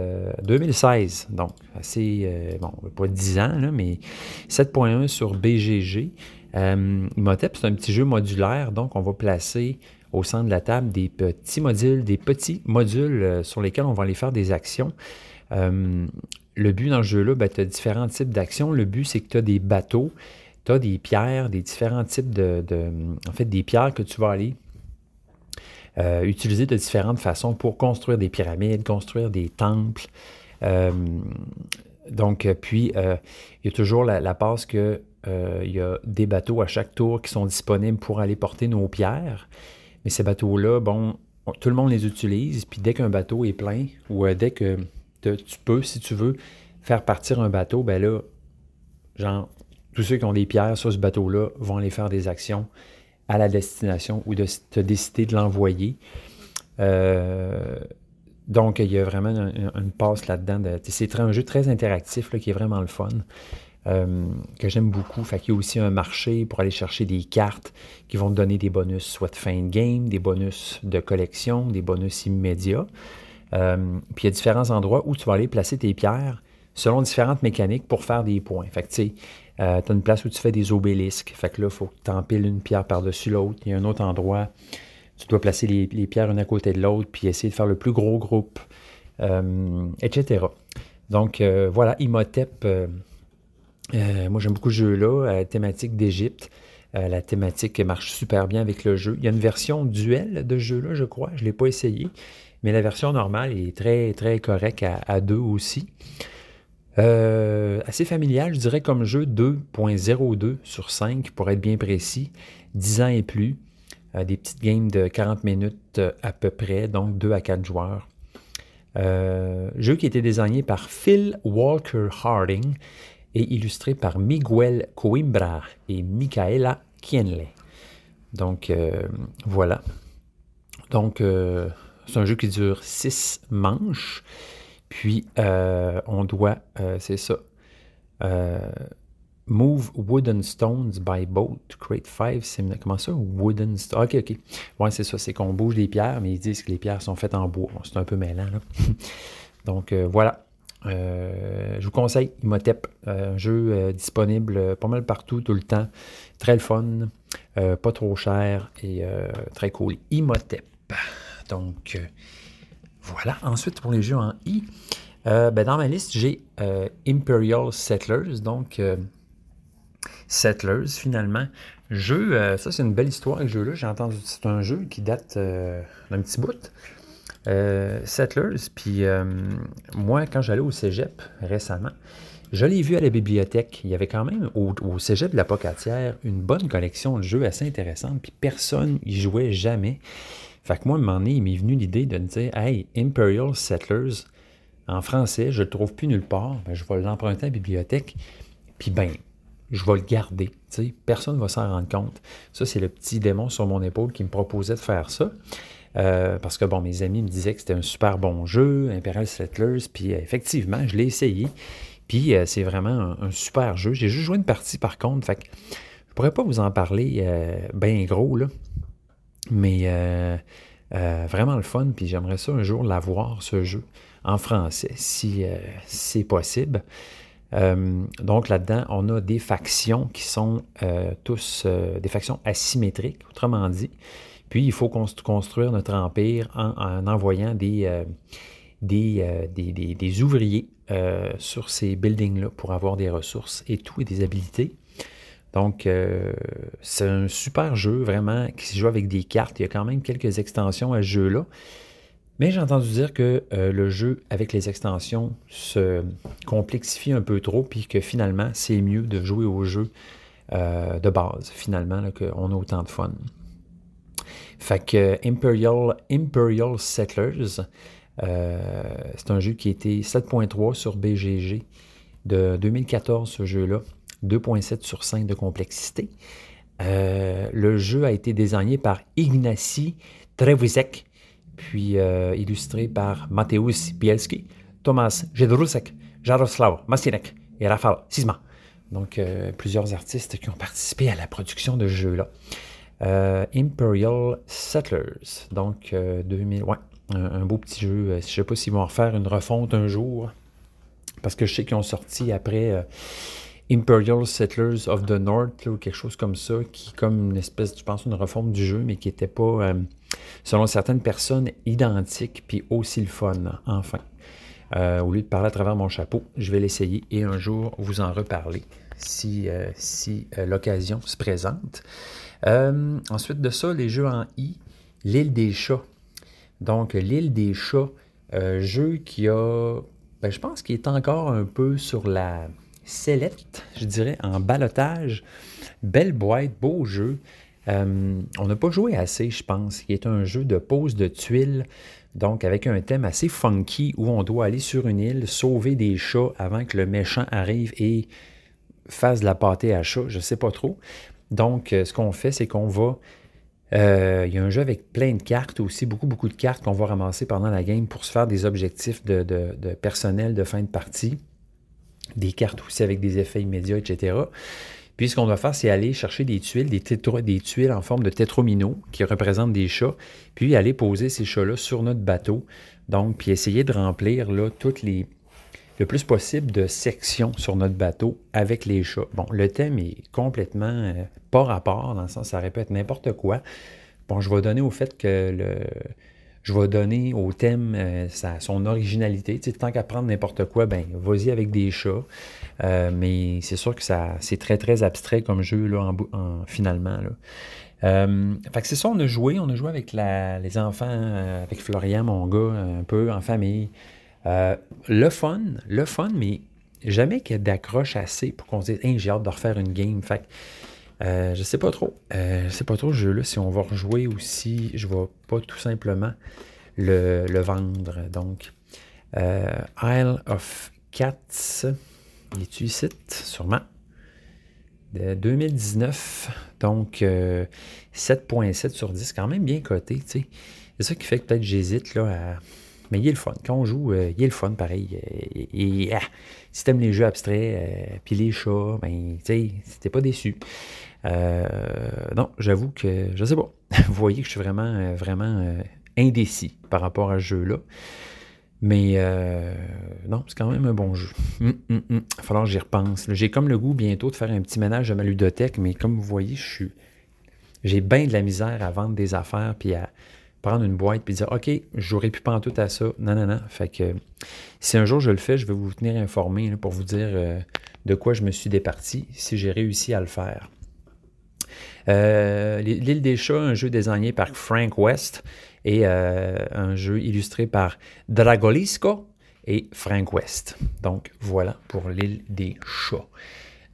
2016, donc assez. bon, pas 10 ans, mais 7.1 sur BGG. Imhotep, c'est un petit jeu modulaire, donc on va placer au centre de la table des petits modules, des petits modules sur lesquels on va aller faire des actions le but dans ce jeu-là, ben, tu as différents types d'actions. Le but, c'est que tu as des bateaux, tu as des pierres, des différents types de, En fait, des pierres que tu vas aller euh, utiliser de différentes façons pour construire des pyramides, construire des temples. Euh, donc, puis, euh, il y a toujours la, la passe que il y a des bateaux à chaque tour qui sont disponibles pour aller porter nos pierres. Mais ces bateaux-là, bon, tout le monde les utilise. Puis dès qu'un bateau est plein ou dès que tu peux, si tu veux, faire partir un bateau, ben là, genre, tous ceux qui ont des pierres sur ce bateau-là vont aller faire des actions à la destination ou de te décider de l'envoyer. Euh, donc, il y a vraiment une, passe là-dedans. c'est un jeu très interactif qui est vraiment le fun, euh, que j'aime beaucoup. Fait y a aussi un marché pour aller chercher des cartes qui vont te donner des bonus soit de fin de game, des bonus de collection, des bonus immédiats. Euh, puis il y a différents endroits où tu vas aller placer tes pierres selon différentes mécaniques pour faire des points. Fait que tu sais, euh, tu as une place où tu fais des obélisques. Fait que là, il faut que tu empiles une pierre par-dessus l'autre. Il y a un autre endroit, tu dois placer les, pierres une à côté de l'autre, puis essayer de faire le plus gros groupe, euh, etc. Donc voilà, Imhotep. moi, j'aime beaucoup ce jeu-là, thématique d'Égypte. la thématique marche super bien avec le jeu. Il y a une version duel de ce jeu-là, je crois. Je ne l'ai pas essayé. Mais la version normale est très, très correcte à, 2 aussi. Euh, assez familial, je dirais comme jeu 2.02 sur 5 pour être bien précis. 10 ans et plus. Euh, des petites games de 40 minutes euh, à peu près, donc 2 à 4 joueurs. jeu qui a été désigné par Phil Walker Harding et illustré par Miguel Coimbra et Micaela Kienle. Donc voilà. Donc c'est un jeu qui dure six manches. Puis, euh, on doit, euh, c'est ça, euh, Move Wooden Stones by Boat create five Comment ça? Wooden Stones. Ok, ok. Ouais, c'est ça. C'est qu'on bouge des pierres, mais ils disent que les pierres sont faites en bois. c'est un peu mêlant, là. Donc, voilà. je vous conseille Imhotep, un jeu disponible pas mal partout, tout le temps. Très le fun, pas trop cher et très cool. Imhotep. Donc, euh, voilà. Ensuite, pour les jeux en I, euh, ben, dans ma liste, j'ai euh, Imperial Settlers. Donc, Settlers, finalement. Jeu, ça, c'est une belle histoire, ce jeu-là. J'ai entendu, c'est un jeu qui date d'un petit bout. Settlers, puis moi, quand j'allais au cégep récemment, je l'ai vu à la bibliothèque. Il y avait quand même au, cégep de la Pocatière une bonne collection de jeux assez intéressante, puis personne n'y jouait jamais. Fait que moi, à un moment donné, il m'est venu l'idée de me dire Hey, Imperial Settlers, en français, je le trouve plus nulle part, ben, je vais l'emprunter à la bibliothèque, puis ben, je vais le garder. Personne ne va s'en rendre compte. Ça, c'est le petit démon sur mon épaule qui me proposait de faire ça. Euh, parce que, bon, mes amis me disaient que c'était un super bon jeu, Imperial Settlers, puis euh, effectivement, je l'ai essayé. Puis euh, c'est vraiment un, super jeu. J'ai juste joué une partie par contre, fait que je pourrais pas vous en parler bien gros, là. Mais euh, euh, vraiment le fun, puis j'aimerais ça un jour l'avoir, ce jeu, en français, si euh, c'est possible. donc là-dedans, on a des factions qui sont tous des factions asymétriques, autrement dit. Puis il faut construire notre empire en, envoyant des, des, des, ouvriers sur ces buildings-là pour avoir des ressources et tout et des habilités. Donc, euh, c'est un super jeu, vraiment, qui se joue avec des cartes. Il y a quand même quelques extensions à ce jeu-là. Mais j'ai entendu dire que euh, le jeu, avec les extensions, se complexifie un peu trop, puis que finalement, c'est mieux de jouer au jeu euh, de base, finalement, qu'on a autant de fun. Fait que Imperial, Imperial Settlers, c'est un jeu qui été 7.3 sur BGG de 2014, ce jeu-là. 2.7 sur 5 de complexité. Euh, le jeu a été désigné par Ignacy Trewizek, puis euh, illustré par Mateusz Bielski, Tomasz Jedrusek, Jaroslaw Masinek et Rafał Sisma. Donc, euh, plusieurs artistes qui ont participé à la production de ce jeu-là. Imperial Settlers, donc 2000, ouais, un, beau petit jeu. Je ne sais pas s'ils vont refaire une refonte un jour, parce que je sais qu'ils ont sorti après Imperial Settlers of the North, ou quelque chose comme ça, qui est comme une espèce, je pense, une refonte du jeu, mais qui n'était pas, euh, selon certaines personnes, identique, puis aussi le fun, enfin. Euh, au lieu de parler à travers mon chapeau, je vais l'essayer et un jour vous en reparler si, euh, si l'occasion se présente. ensuite de ça, les jeux en I, l'île des chats. Donc, l'île des chats, jeu qui a, ben, je pense qu'il est encore un peu sur la Céleste, je dirais, en balotage. Belle boîte, beau jeu. Euh, on n'a pas joué assez, je pense, qui est un jeu de pose de tuiles, donc avec un thème assez funky où on doit aller sur une île, sauver des chats avant que le méchant arrive et fasse de la pâtée à chat, je ne sais pas trop. Donc, euh, ce qu'on fait, c'est qu'on va. Euh, il y a un jeu avec plein de cartes aussi, beaucoup, beaucoup de cartes qu'on va ramasser pendant la game pour se faire des objectifs de personnel de fin de partie des cartes aussi avec des effets immédiats, etc. Puis ce qu'on va faire, c'est aller chercher des tuiles, des, tuiles en forme de tétromino qui représentent des chats, puis aller poser ces chats-là sur notre bateau. Donc, puis essayer de remplir là, toutes les, le plus possible de sections sur notre bateau avec les chats. Bon, le thème est complètement euh, pas rapport, dans le sens ça répète n'importe quoi. Bon, je vais donner au fait que le, je vais donner au thème euh, son originalité. Tant qu'à prendre n'importe quoi, ben vas-y avec des chats. Euh, mais c'est sûr que ça c'est très très abstrait comme jeu là, en, finalement. Euh, fait que c'est ça, on a joué. On a joué avec les enfants, avec Florian, mon gars, un peu en famille. le fun, le fun, mais jamais qu'il y ait d'accroche assez pour qu'on se dise j'ai hâte de refaire une game. Euh, je sais pas trop. Euh, je sais pas trop ce jeu-là. Si on va rejouer aussi, je vais pas tout simplement le, vendre. Donc, euh, Isle of Cats. Il est ici? Sûrement. De 2019. Donc, 7.7 sur 10. Quand même bien coté, C'est ça qui fait que peut-être j'hésite là à. Mais il est le fun. Quand on joue, il est le fun, pareil. Et, ah, si t'aimes les jeux abstraits, puis les chats, ben, tu sais, t'es pas déçu. Euh, non, j'avoue que je sais pas. Vous voyez que je suis vraiment, euh, vraiment euh, indécis par rapport à ce jeu-là. Mais non, c'est quand même un bon jeu. Hum, hum, hum. Il va falloir que j'y repense. J'ai comme le goût bientôt de faire un petit ménage de ma ludothèque, mais comme vous voyez, je suis. J'ai bien de la misère à vendre des affaires puis à prendre une boîte puis dire OK, j'aurais pu prendre tout à ça. Non, non, non. Fait que si un jour je le fais, je vais vous tenir informé pour vous dire de quoi je me suis départi si j'ai réussi à le faire. Euh, L'île des chats, un jeu désigné par Frank West et euh, un jeu illustré par Dragolisco et Frank West. Donc voilà pour l'île des chats.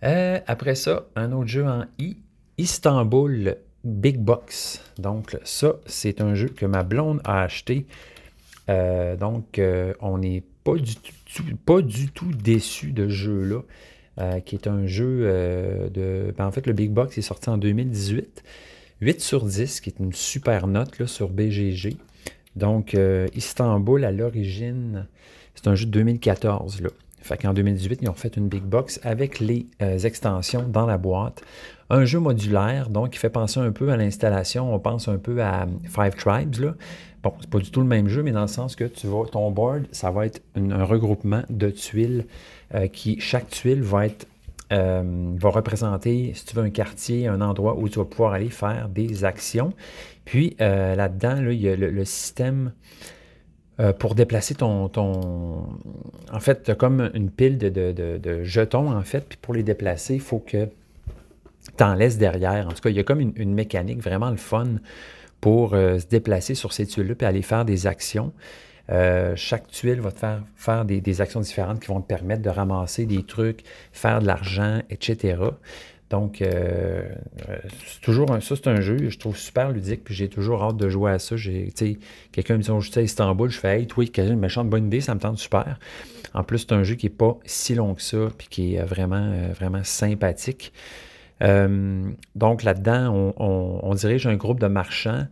Euh, après ça, un autre jeu en I, Istanbul Big Box. Donc ça, c'est un jeu que ma blonde a acheté. donc on n'est pas du tout, déçu de ce jeu-là. Euh, qui est un jeu euh, de. Ben, en fait, le Big Box est sorti en 2018. 8 sur 10, qui est une super note là, sur BGG. Donc, euh, Istanbul, à l'origine, c'est un jeu de 2014. Là. Fait qu'en 2018, ils ont fait une big box avec les extensions dans la boîte. Un jeu modulaire, donc, qui fait penser un peu à l'installation. On pense un peu à Five Tribes, là. Bon, c'est pas du tout le même jeu, mais dans le sens que tu vas, ton board, ça va être un regroupement de tuiles qui, chaque tuile va être euh, va représenter, si tu veux, un quartier, un endroit où tu vas pouvoir aller faire des actions. Puis euh, là-dedans, il y a le, système euh, pour déplacer ton, ton... En fait, tu as comme une pile de, jetons, en fait, puis pour les déplacer, il faut que tu en laisses derrière. En tout cas, il y a comme une, mécanique vraiment le fun pour se déplacer sur ces tuiles-là puis aller faire des actions. Euh, chaque tuile va te faire faire des, actions différentes qui vont te permettre de ramasser des trucs, faire de l'argent, etc. Donc, euh, euh, c'est toujours un, ça, c'est un jeu, je trouve super ludique, puis j'ai toujours hâte de jouer à ça. quelqu'un me dit, oh, je suis à Istanbul, je fais, hey, toi, une méchante bonne idée, ça me tente super. En plus, c'est un jeu qui n'est pas si long que ça, puis qui est vraiment, vraiment sympathique. Donc, là-dedans, on, dirige un groupe de marchands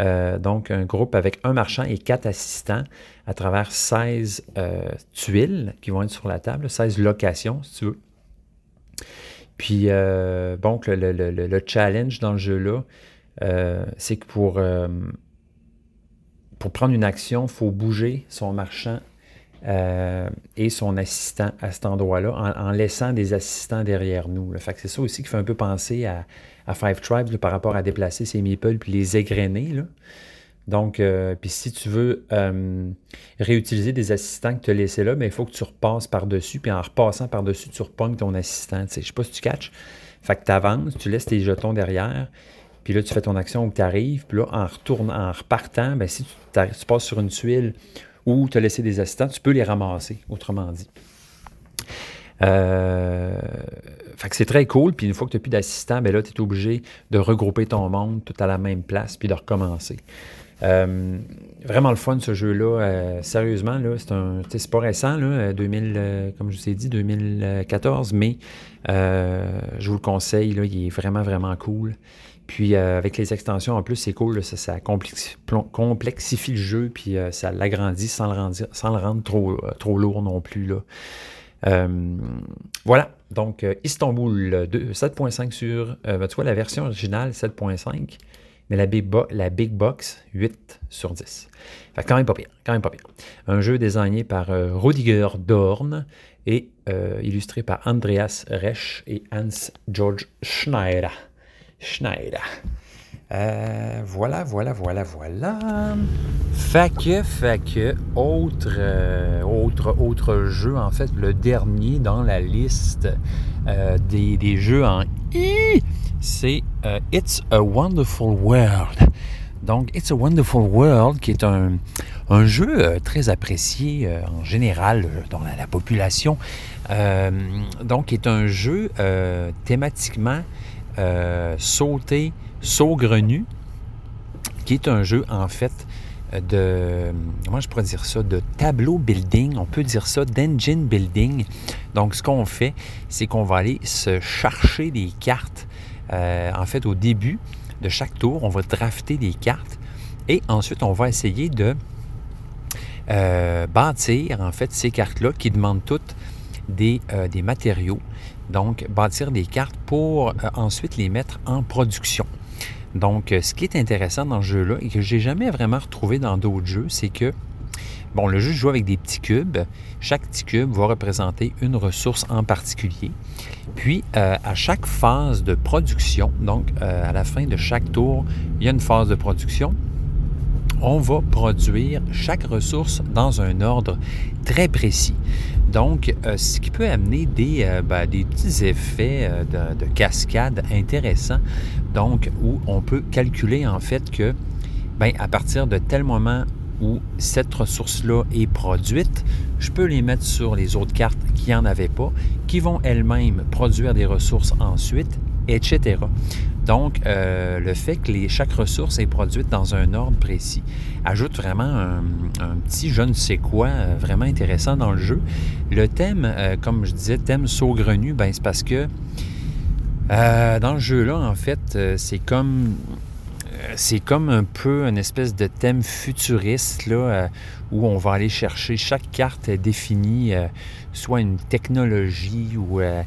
euh, donc, un groupe avec un marchand et quatre assistants à travers 16 euh, tuiles qui vont être sur la table, 16 locations, si tu veux. Puis, euh, donc, le, challenge dans le jeu-là, c'est que pour, pour prendre une action, il faut bouger son marchand et son assistant à cet endroit-là en, laissant des assistants derrière nous. C'est ça aussi qui fait un peu penser à, Five Tribes par rapport à déplacer ses meeples puis les égrener. Donc, euh, puis si tu veux euh, réutiliser des assistants que tu as laissés là, mais ben, il faut que tu repasses par-dessus, puis en repassant par-dessus, tu repognes ton assistant. Je ne sais pas si tu catches. Fait que tu avances, tu laisses tes jetons derrière, puis là, tu fais ton action où tu arrives, puis là, en retournant, en repartant, ben, si tu passes sur une tuile où tu as laissé des assistants, tu peux les ramasser, autrement dit. Euh, c'est très cool. Puis une fois que tu n'as plus d'assistant, ben là, tu es obligé de regrouper ton monde tout à la même place puis de recommencer. Euh, vraiment le fun ce jeu-là. Euh, sérieusement, là, c'est un. Pas récent, là, 2000, comme je vous ai dit, 2014, mais je vous le conseille, là, il est vraiment, vraiment cool. Puis avec les extensions en plus, c'est cool, ça, complexifie, le jeu, puis ça l'agrandit sans le rendre, sans le rendre trop, trop lourd non plus. Là. Euh, voilà, donc euh, Istanbul 7.5 sur, euh, tu vois, la version originale 7.5, mais la big, Box 8 sur 10. Fait quand même pas pire, quand même pas pire. Un jeu désigné par Rudiger Dorn et illustré par Andreas Resch et Hans Georg Schneider. Schneider. Euh, voilà, voilà, voilà, voilà. Fait que, que, autre, euh, autre, autre jeu, en fait, le dernier dans la liste euh, des, jeux en I, c'est It's a Wonderful World. Donc, It's a Wonderful World, qui est un, jeu très apprécié en général dans la, population. donc, qui est un jeu thématiquement sauté Saugrenu, qui est un jeu en fait de, comment je pourrais dire ça, de tableau building, on peut dire ça, d'engine building. Donc ce qu'on fait, c'est qu'on va aller se chercher des cartes. Euh, en fait, au début de chaque tour, on va drafter des cartes et ensuite on va essayer de euh, bâtir en fait ces cartes-là qui demandent toutes des, euh, des matériaux. Donc bâtir des cartes pour ensuite les mettre en production. Donc, euh, ce qui est intéressant dans ce jeu-là et que j'ai jamais vraiment retrouvé dans d'autres jeux, c'est que, bon, le jeu joue avec des petits cubes. Chaque petit cube va représenter une ressource en particulier. Puis, euh, à chaque phase de production, donc euh, à la fin de chaque tour, il y a une phase de production. On va produire chaque ressource dans un ordre très précis. Donc, ce qui peut amener des, ben, des petits effets de, de, cascade intéressants. Donc, où on peut calculer en fait que, ben, à partir de tel moment où cette ressource-là est produite, je peux les mettre sur les autres cartes qui n'en avaient pas, qui vont elles-mêmes produire des ressources ensuite, etc. Donc, euh, le fait que chaque ressource est produite dans un ordre précis ajoute vraiment un, petit je ne sais quoi euh, vraiment intéressant dans le jeu. Le thème, euh, comme je disais, thème saugrenu, ben, c'est parce que dans le jeu-là, en fait, c'est comme. C'est comme un peu une espèce de thème futuriste là, où on va aller chercher chaque carte définie, soit une technologie ou euh,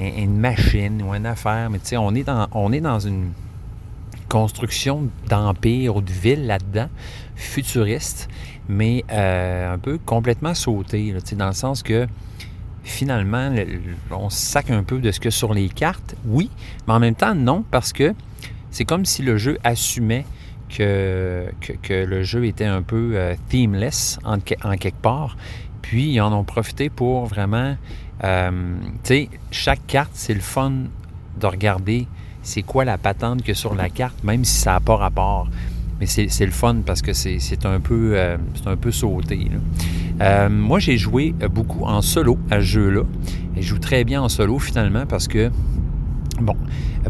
une machine ou une affaire. Mais tu sais, on, est dans, on est dans une construction d'empire ou de ville là-dedans, futuriste, mais un peu complètement sauté, là, dans le sens que finalement, on sac un peu de ce que sur les cartes, oui, mais en même temps, non, parce que c'est comme si le jeu assumait que, que, le jeu était un peu euh, themeless en, quelque part. Puis ils en ont profité pour vraiment. Euh, chaque carte, c'est le fun de regarder c'est quoi la patente que sur la carte, même si ça n'a pas rapport. Mais c'est le fun parce que c'est un, peu, euh, un peu sauté. moi, j'ai joué beaucoup en solo à ce jeu-là. Je joue très bien en solo finalement parce que Bon,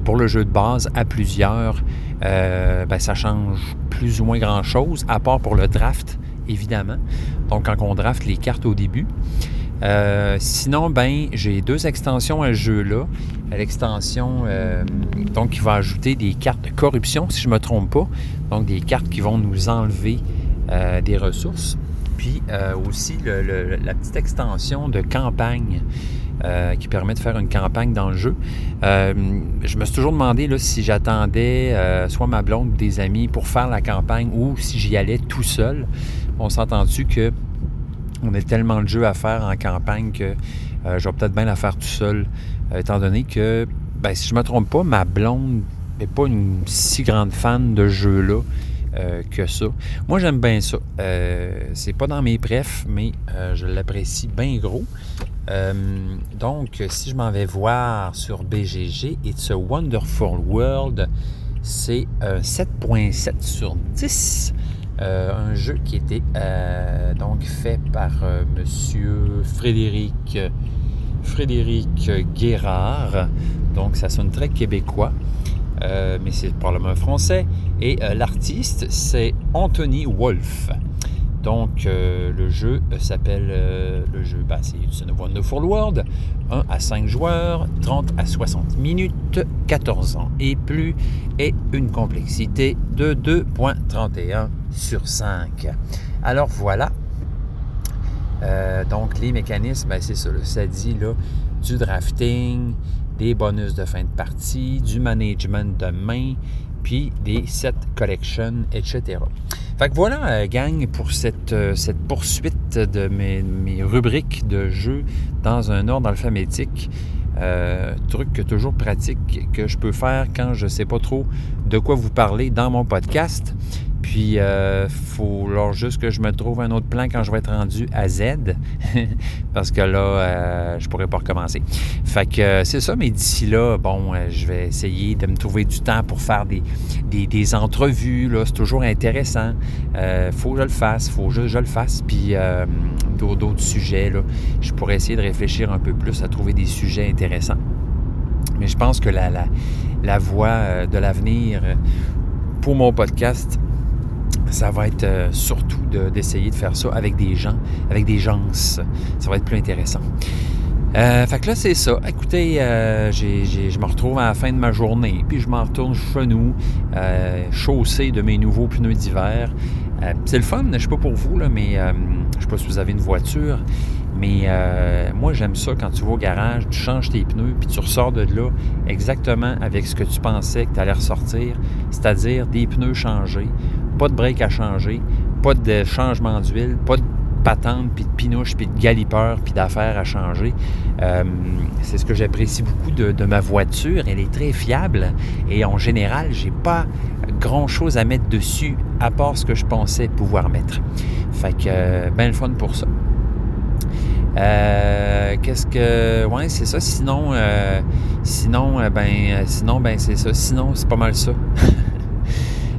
pour le jeu de base, à plusieurs, euh, ben, ça change plus ou moins grand-chose, à part pour le draft, évidemment. Donc, quand on draft les cartes au début. Euh, sinon, ben, j'ai deux extensions à ce jeu-là. L'extension, euh, donc, qui va ajouter des cartes de corruption, si je ne me trompe pas. Donc, des cartes qui vont nous enlever des ressources. Puis aussi la petite extension de campagne euh, qui permet de faire une campagne dans le jeu. Euh, je me suis toujours demandé là, si j'attendais euh, soit ma blonde ou des amis pour faire la campagne ou si j'y allais tout seul. On s'est entendu que on a tellement de jeux à faire en campagne que je vais peut-être bien la faire tout seul, étant donné que, ben, si je me trompe pas, ma blonde n'est pas une si grande fan de jeux-là. que ça. Moi, j'aime bien ça. c'est pas dans mes prefs, mais je l'apprécie bien gros. Euh, donc, si je m'en vais voir sur BGG, It's a Wonderful World, c'est un 7.7 sur 10. Euh, un jeu qui était euh, donc fait par Monsieur Frédéric, Frédéric Guérard. Donc, ça sonne très québécois. mais c'est probablement français. Et l'artiste, c'est Anthony Wolf. Donc, euh, le jeu euh, s'appelle, euh, le jeu, bah, c'est Wonderful World, 1 à 5 joueurs, 30 à 60 minutes, 14 ans et plus, et une complexité de 2.31 sur 5. Alors voilà. Donc, les mécanismes, ben, c'est ça, ça dit là, du drafting, des bonus de fin de partie, du management de main, puis des set collection, etc. Fait que voilà, euh, gang, pour cette, euh, cette poursuite de mes, mes, rubriques de jeux dans un ordre alphabétique. Euh, truc toujours pratique que je peux faire quand je ne sais pas trop de quoi vous parler dans mon podcast. Puis, il euh, faut alors juste que je me trouve un autre plan quand je vais être rendu à Z, parce que là, euh, je pourrais pas recommencer. Fait que euh, c'est ça, mais d'ici là, bon, je vais essayer de me trouver du temps pour faire des, des, entrevues. Là, c'est toujours intéressant. faut que je le fasse, faut que je, le fasse. Puis, d'autres sujets, là, je pourrais essayer de réfléchir un peu plus à trouver des sujets intéressants. Mais je pense que la, la, la voie de l'avenir pour mon podcast, ça va être euh, surtout d'essayer de, faire ça avec des gens, avec des gens. Ça va être plus intéressant. Euh, fait que là, c'est ça. Écoutez, euh, je me retrouve à la fin de ma journée, puis je m'en retourne chez nous, chaussé de mes nouveaux pneus d'hiver. c'est le fun, je sais pas pour vous, là, mais je sais pas si vous avez une voiture, mais moi, j'aime ça quand tu vas au garage, tu changes tes pneus, puis tu ressors de là exactement avec ce que tu pensais que tu allais ressortir, c'est-à-dire des pneus changés, pas de break à changer, pas de changement d'huile, pas de patente, puis de pinouche, puis de galipeur, puis d'affaires à changer. Euh, c'est ce que j'apprécie beaucoup de, ma voiture. Elle est très fiable et en général, j'ai pas grand-chose à mettre dessus à part ce que je pensais pouvoir mettre. Fait que, euh, ben le fun pour ça. Euh, qu'est-ce que. Ouais, c'est ça. Sinon, sinon, ben, sinon, ben, c'est ça. Sinon, c'est pas mal ça.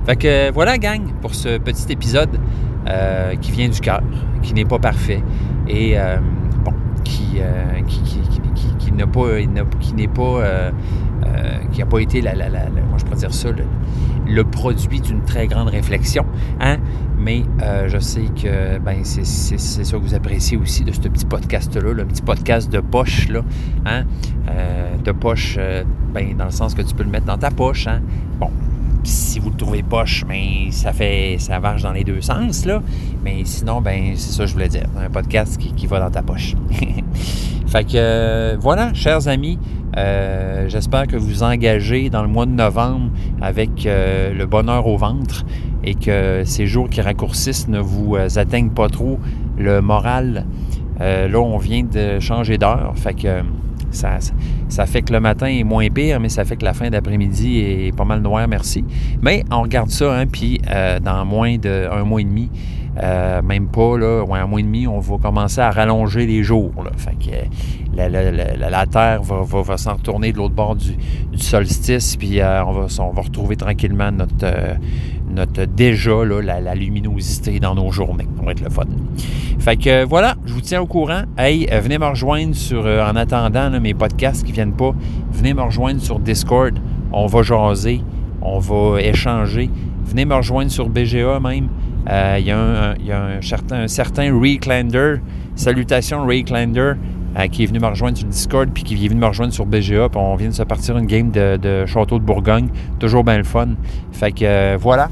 Fait que voilà, gang, pour ce petit épisode euh, qui vient du cœur, qui n'est pas parfait et euh, bon, qui, euh, qui, n'a pas, qui n'est pas, qui n'a pas été moi je pourrais dire ça, le, produit d'une très grande réflexion, hein? Mais je sais que ben, c'est ça que vous appréciez aussi de ce petit podcast-là, le petit podcast de poche, hein? de poche, ben, dans le sens que tu peux le mettre dans ta poche, hein? Bon, si vous le trouvez poche, mais ça fait ça marche dans les deux sens, là. Mais sinon, ben c'est ça que je voulais dire. Un podcast qui, va dans ta poche. fait que euh, voilà, chers amis, euh, j'espère que vous engagez dans le mois de novembre avec euh, le bonheur au ventre et que ces jours qui raccourcissent ne vous atteignent pas trop le moral. là, on vient de changer d'heure. Fait que ça, fait que le matin est moins pire, mais ça fait que la fin d'après-midi est pas mal noire, merci. Mais on regarde ça, hein, puis euh, dans moins d'un mois et demi, euh, même pas, là, un mois et demi, on va commencer à rallonger les jours. Fait que la, Terre va, s'en retourner de l'autre bord du, solstice, puis euh, va, on va retrouver tranquillement notre, notre déjà la, luminosité dans nos journées. Ça va être le fun. Fait que voilà, je vous tiens au courant. Hey, euh, venez me rejoindre sur, euh, en attendant mes podcasts qui viennent pas, venez me rejoindre sur Discord. On va jaser, on va échanger. Venez me rejoindre sur BGA même. Euh, il y, a un, certain, certain Salutations Reclander. qui est venu me rejoindre sur Discord, puis qui est venu me rejoindre sur BGA, puis on vient de se partir une game de, Château de Bourgogne. Toujours bien le fun. Fait que voilà,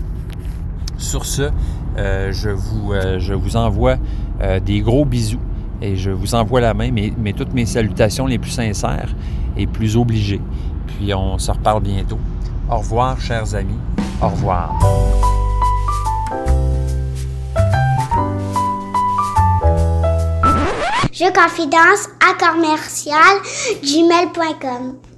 sur ce, euh, je, vous, euh, je vous envoie euh, des gros bisous et je vous envoie la main, mais, mais toutes mes salutations les plus sincères et plus obligées. Puis on se reparle bientôt. Au revoir, chers amis. Au revoir. Je confidence à commercial gmail.com.